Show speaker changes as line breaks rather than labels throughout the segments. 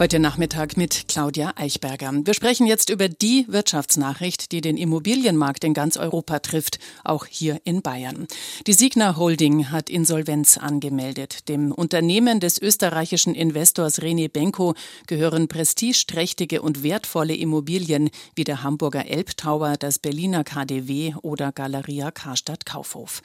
Heute Nachmittag mit Claudia Eichberger. Wir sprechen jetzt über die Wirtschaftsnachricht, die den Immobilienmarkt in ganz Europa trifft, auch hier in Bayern. Die Signa Holding hat Insolvenz angemeldet. Dem Unternehmen des österreichischen Investors René Benko gehören prestigeträchtige und wertvolle Immobilien wie der Hamburger Elbtower, das Berliner KDW oder Galeria Karstadt Kaufhof.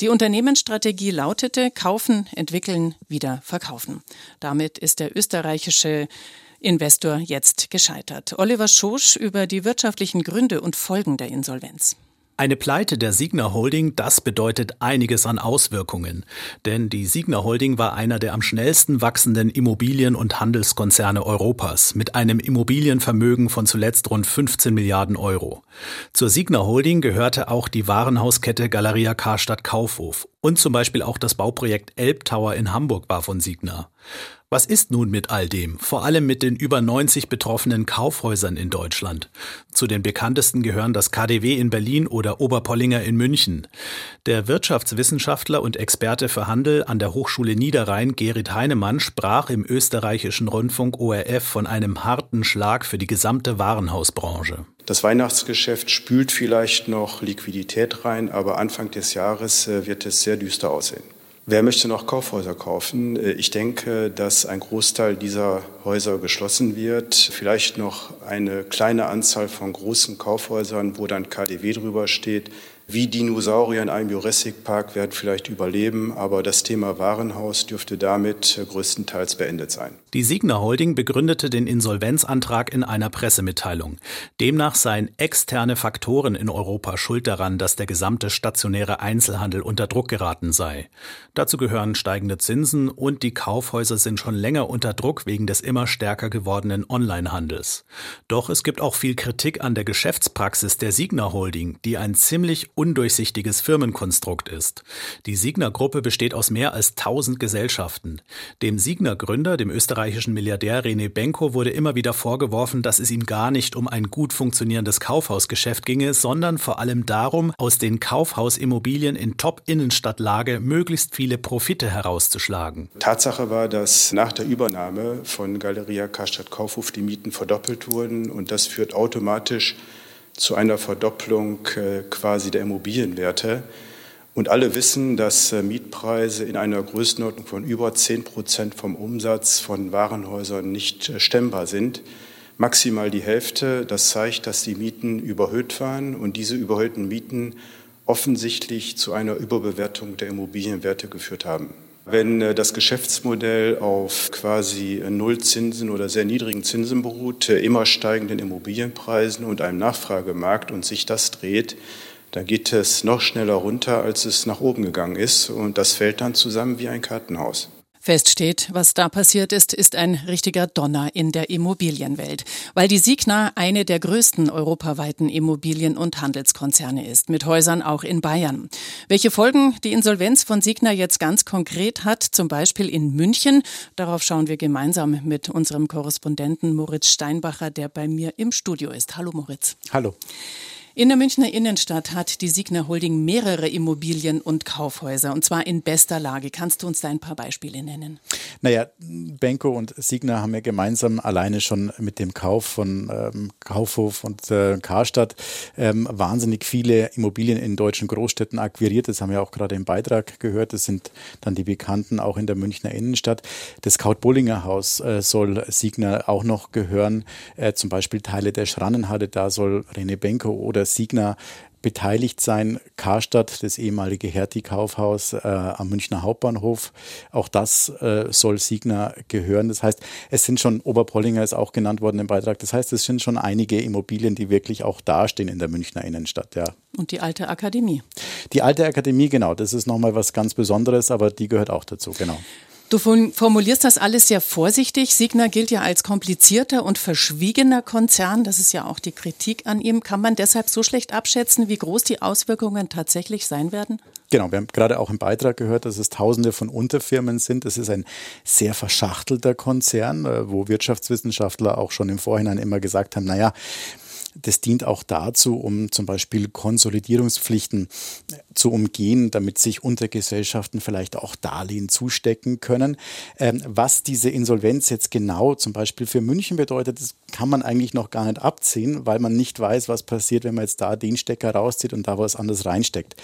Die Unternehmensstrategie lautete kaufen, entwickeln, wieder verkaufen. Damit ist der österreichische Investor jetzt gescheitert. Oliver Schosch über die wirtschaftlichen Gründe und Folgen der Insolvenz.
Eine Pleite der Signa Holding, das bedeutet einiges an Auswirkungen. Denn die Signa Holding war einer der am schnellsten wachsenden Immobilien- und Handelskonzerne Europas mit einem Immobilienvermögen von zuletzt rund 15 Milliarden Euro. Zur Signa Holding gehörte auch die Warenhauskette Galeria Karstadt Kaufhof und zum Beispiel auch das Bauprojekt Elbtower in Hamburg war von Signa. Was ist nun mit all dem, vor allem mit den über 90 betroffenen Kaufhäusern in Deutschland? Zu den bekanntesten gehören das KDW in Berlin oder Oberpollinger in München. Der Wirtschaftswissenschaftler und Experte für Handel an der Hochschule Niederrhein, Gerrit Heinemann, sprach im österreichischen Rundfunk ORF von einem harten Schlag für die gesamte Warenhausbranche.
Das Weihnachtsgeschäft spült vielleicht noch Liquidität rein, aber Anfang des Jahres äh, wird es sehr düster aussehen. Wer möchte noch Kaufhäuser kaufen? Äh, ich denke, dass ein Großteil dieser Häuser geschlossen wird. Vielleicht noch eine kleine Anzahl von großen Kaufhäusern, wo dann KDW drüber steht, wie Dinosaurier in einem Jurassic Park werden vielleicht überleben, aber das Thema Warenhaus dürfte damit größtenteils beendet sein.
Die Signa Holding begründete den Insolvenzantrag in einer Pressemitteilung. Demnach seien externe Faktoren in Europa schuld daran, dass der gesamte stationäre Einzelhandel unter Druck geraten sei. Dazu gehören steigende Zinsen und die Kaufhäuser sind schon länger unter Druck wegen des immer stärker gewordenen Onlinehandels. Doch es gibt auch viel Kritik an der Geschäftspraxis der Signa Holding, die ein ziemlich undurchsichtiges Firmenkonstrukt ist. Die Signa-Gruppe besteht aus mehr als 1000 Gesellschaften. Dem Signa-Gründer, dem österreichischen Milliardär René Benko, wurde immer wieder vorgeworfen, dass es ihm gar nicht um ein gut funktionierendes Kaufhausgeschäft ginge, sondern vor allem darum, aus den Kaufhausimmobilien in Top-Innenstadtlage möglichst viele Profite herauszuschlagen.
Tatsache war, dass nach der Übernahme von Galeria Karstadt Kaufhof die Mieten verdoppelt wurden und das führt automatisch zu einer Verdopplung äh, quasi der Immobilienwerte. Und alle wissen, dass äh, Mietpreise in einer Größenordnung von über 10 Prozent vom Umsatz von Warenhäusern nicht äh, stemmbar sind. Maximal die Hälfte. Das zeigt, dass die Mieten überhöht waren und diese überhöhten Mieten offensichtlich zu einer Überbewertung der Immobilienwerte geführt haben. Wenn äh, das Geschäftsmodell auf quasi Nullzinsen oder sehr niedrigen Zinsen beruht, immer steigenden Immobilienpreisen und einem Nachfragemarkt und sich das dreht, dann geht es noch schneller runter, als es nach oben gegangen ist. Und das fällt dann zusammen wie ein Kartenhaus.
Fest steht, was da passiert ist, ist ein richtiger Donner in der Immobilienwelt, weil die Signa eine der größten europaweiten Immobilien- und Handelskonzerne ist, mit Häusern auch in Bayern. Welche Folgen die Insolvenz von Signa jetzt ganz konkret hat, zum Beispiel in München, darauf schauen wir gemeinsam mit unserem Korrespondenten Moritz Steinbacher, der bei mir im Studio ist. Hallo Moritz.
Hallo.
In der Münchner Innenstadt hat die Signa Holding mehrere Immobilien und Kaufhäuser und zwar in bester Lage. Kannst du uns da ein paar Beispiele nennen?
Naja, Benko und Signa haben ja gemeinsam alleine schon mit dem Kauf von ähm, Kaufhof und äh, Karstadt ähm, wahnsinnig viele Immobilien in deutschen Großstädten akquiriert. Das haben wir auch gerade im Beitrag gehört. Das sind dann die bekannten auch in der Münchner Innenstadt. Das Kaut-Bullinger Haus äh, soll Signa auch noch gehören. Äh, zum Beispiel Teile der Schrannenhalle, da soll René Benko oder Signa beteiligt sein. Karstadt, das ehemalige Hertie-Kaufhaus äh, am Münchner Hauptbahnhof, auch das äh, soll Signa gehören. Das heißt, es sind schon, Oberpollinger ist auch genannt worden im Beitrag, das heißt, es sind schon einige Immobilien, die wirklich auch dastehen in der Münchner Innenstadt. Ja.
Und die alte Akademie.
Die alte Akademie, genau, das ist nochmal was ganz Besonderes, aber die gehört auch dazu, genau.
Du formulierst das alles sehr vorsichtig. Signa gilt ja als komplizierter und verschwiegener Konzern. Das ist ja auch die Kritik an ihm. Kann man deshalb so schlecht abschätzen, wie groß die Auswirkungen tatsächlich sein werden?
Genau, wir haben gerade auch im Beitrag gehört, dass es Tausende von Unterfirmen sind. Es ist ein sehr verschachtelter Konzern, äh, wo Wirtschaftswissenschaftler auch schon im Vorhinein immer gesagt haben, naja, das dient auch dazu, um zum Beispiel Konsolidierungspflichten zu umgehen, damit sich Untergesellschaften vielleicht auch Darlehen zustecken können. Ähm, was diese Insolvenz jetzt genau zum Beispiel für München bedeutet, das kann man eigentlich noch gar nicht abziehen, weil man nicht weiß, was passiert, wenn man jetzt da den Stecker rauszieht und da was anderes reinsteckt.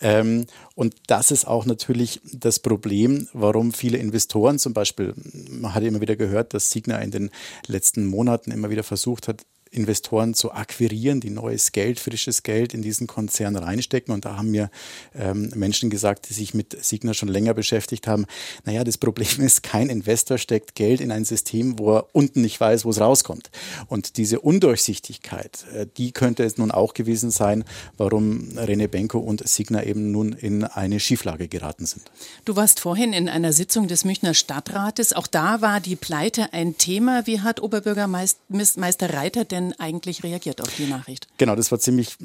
Ähm, und das ist auch natürlich das Problem, warum viele Investoren zum Beispiel, man hat immer wieder gehört, dass Signa in den letzten Monaten immer wieder versucht hat, Investoren zu akquirieren, die neues Geld, frisches Geld in diesen Konzern reinstecken. Und da haben mir ähm, Menschen gesagt, die sich mit Signa schon länger beschäftigt haben, naja, das Problem ist, kein Investor steckt Geld in ein System, wo er unten nicht weiß, wo es rauskommt. Und diese Undurchsichtigkeit, äh, die könnte es nun auch gewesen sein, warum René Benko und Signa eben nun in eine Schieflage geraten sind.
Du warst vorhin in einer Sitzung des Münchner Stadtrates. Auch da war die Pleite ein Thema. Wie hat Oberbürgermeister Reiter denn denn eigentlich reagiert auf die Nachricht?
Genau, das war ziemlich,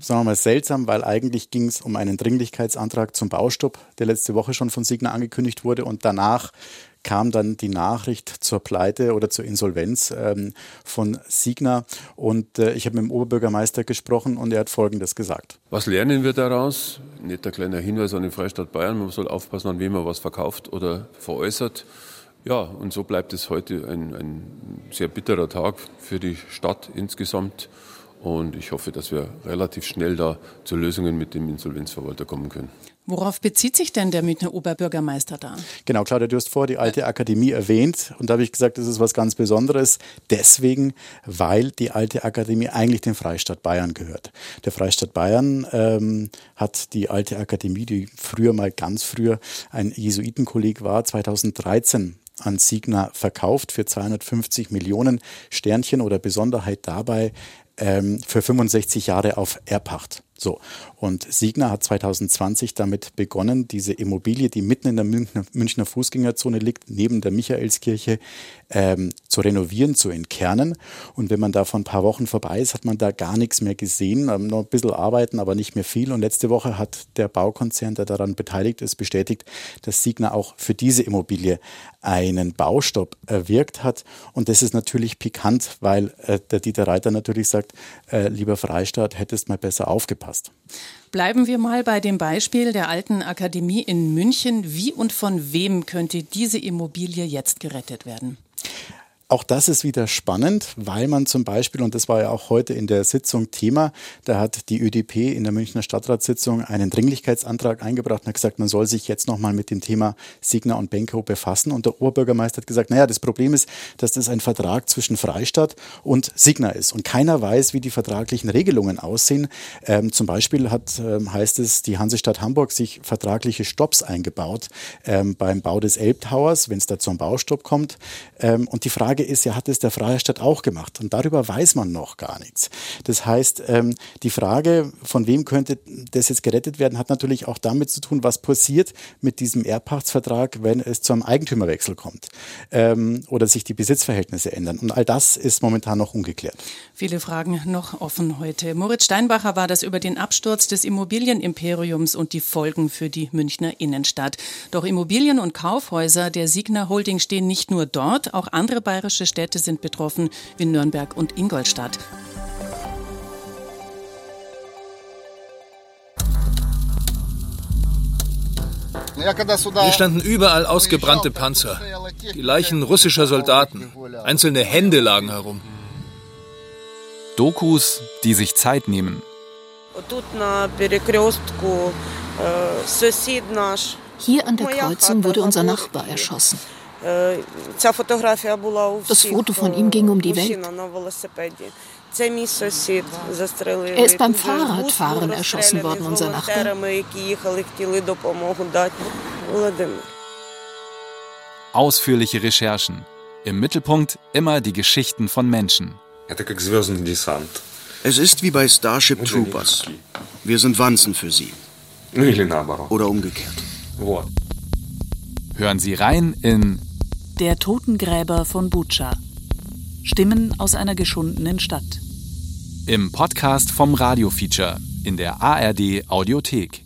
sagen wir mal, seltsam, weil eigentlich ging es um einen Dringlichkeitsantrag zum Baustopp, der letzte Woche schon von Signa angekündigt wurde und danach kam dann die Nachricht zur Pleite oder zur Insolvenz ähm, von Signa. Und äh, ich habe mit dem Oberbürgermeister gesprochen und er hat Folgendes gesagt.
Was lernen wir daraus? Nicht ein kleiner Hinweis an den Freistaat Bayern. Man soll aufpassen, an wem man was verkauft oder veräußert. Ja, und so bleibt es heute ein, ein sehr bitterer Tag für die Stadt insgesamt. Und ich hoffe, dass wir relativ schnell da zu Lösungen mit dem Insolvenzverwalter kommen können.
Worauf bezieht sich denn der Münchner Oberbürgermeister da?
Genau, Claudia, du hast vor die alte Akademie erwähnt und da habe ich gesagt, das ist was ganz Besonderes. Deswegen, weil die alte Akademie eigentlich dem Freistaat Bayern gehört. Der Freistaat Bayern ähm, hat die alte Akademie, die früher mal ganz früher ein Jesuitenkolleg war, 2013 an Signa verkauft für 250 Millionen Sternchen oder Besonderheit dabei ähm, für 65 Jahre auf Erbpacht. So, und Signa hat 2020 damit begonnen, diese Immobilie, die mitten in der Münchner, Münchner Fußgängerzone liegt, neben der Michaelskirche, ähm, zu renovieren, zu entkernen. Und wenn man da vor ein paar Wochen vorbei ist, hat man da gar nichts mehr gesehen, ähm, noch ein bisschen arbeiten, aber nicht mehr viel. Und letzte Woche hat der Baukonzern, der daran beteiligt ist, bestätigt, dass Signa auch für diese Immobilie einen Baustopp erwirkt hat. Und das ist natürlich pikant, weil äh, der Dieter Reiter natürlich sagt, äh, lieber Freistaat, hättest mal besser aufgepasst.
Bleiben wir mal bei dem Beispiel der alten Akademie in München. Wie und von wem könnte diese Immobilie jetzt gerettet werden?
Auch das ist wieder spannend, weil man zum Beispiel, und das war ja auch heute in der Sitzung Thema, da hat die ÖDP in der Münchner Stadtratssitzung einen Dringlichkeitsantrag eingebracht und hat gesagt, man soll sich jetzt nochmal mit dem Thema Signa und Benko befassen. Und der Oberbürgermeister hat gesagt, naja, das Problem ist, dass das ein Vertrag zwischen Freistadt und Signa ist. Und keiner weiß, wie die vertraglichen Regelungen aussehen. Ähm, zum Beispiel hat, ähm, heißt es, die Hansestadt Hamburg sich vertragliche Stopps eingebaut ähm, beim Bau des Elbtowers, wenn es da zum Baustopp kommt. Ähm, und die Frage Frage ist ja, hat es der Freistaat auch gemacht? Und darüber weiß man noch gar nichts. Das heißt, ähm, die Frage, von wem könnte das jetzt gerettet werden, hat natürlich auch damit zu tun, was passiert mit diesem Erbpachtsvertrag, wenn es zu einem Eigentümerwechsel kommt ähm, oder sich die Besitzverhältnisse ändern. Und all das ist momentan noch ungeklärt.
Viele Fragen noch offen heute. Moritz Steinbacher war das über den Absturz des Immobilienimperiums und die Folgen für die Münchner Innenstadt. Doch Immobilien und Kaufhäuser der Signa Holding stehen nicht nur dort, auch andere bayerische bayerische Städte sind betroffen, wie Nürnberg und Ingolstadt.
Hier standen überall ausgebrannte Panzer, die Leichen russischer Soldaten, einzelne Hände lagen herum.
Dokus, die sich Zeit nehmen.
Hier an der Kreuzung wurde unser Nachbar erschossen. Das Foto von ihm ging um die Welt. Er ist beim Fahrradfahren erschossen worden, unser Nachbar.
Ausführliche Recherchen. Im Mittelpunkt immer die Geschichten von Menschen.
Es ist wie bei Starship Troopers. Wir sind Wanzen für sie. Oder umgekehrt.
Hören Sie rein in
Der Totengräber von Bucha. Stimmen aus einer geschundenen Stadt.
Im Podcast vom Radio Feature in der ARD Audiothek.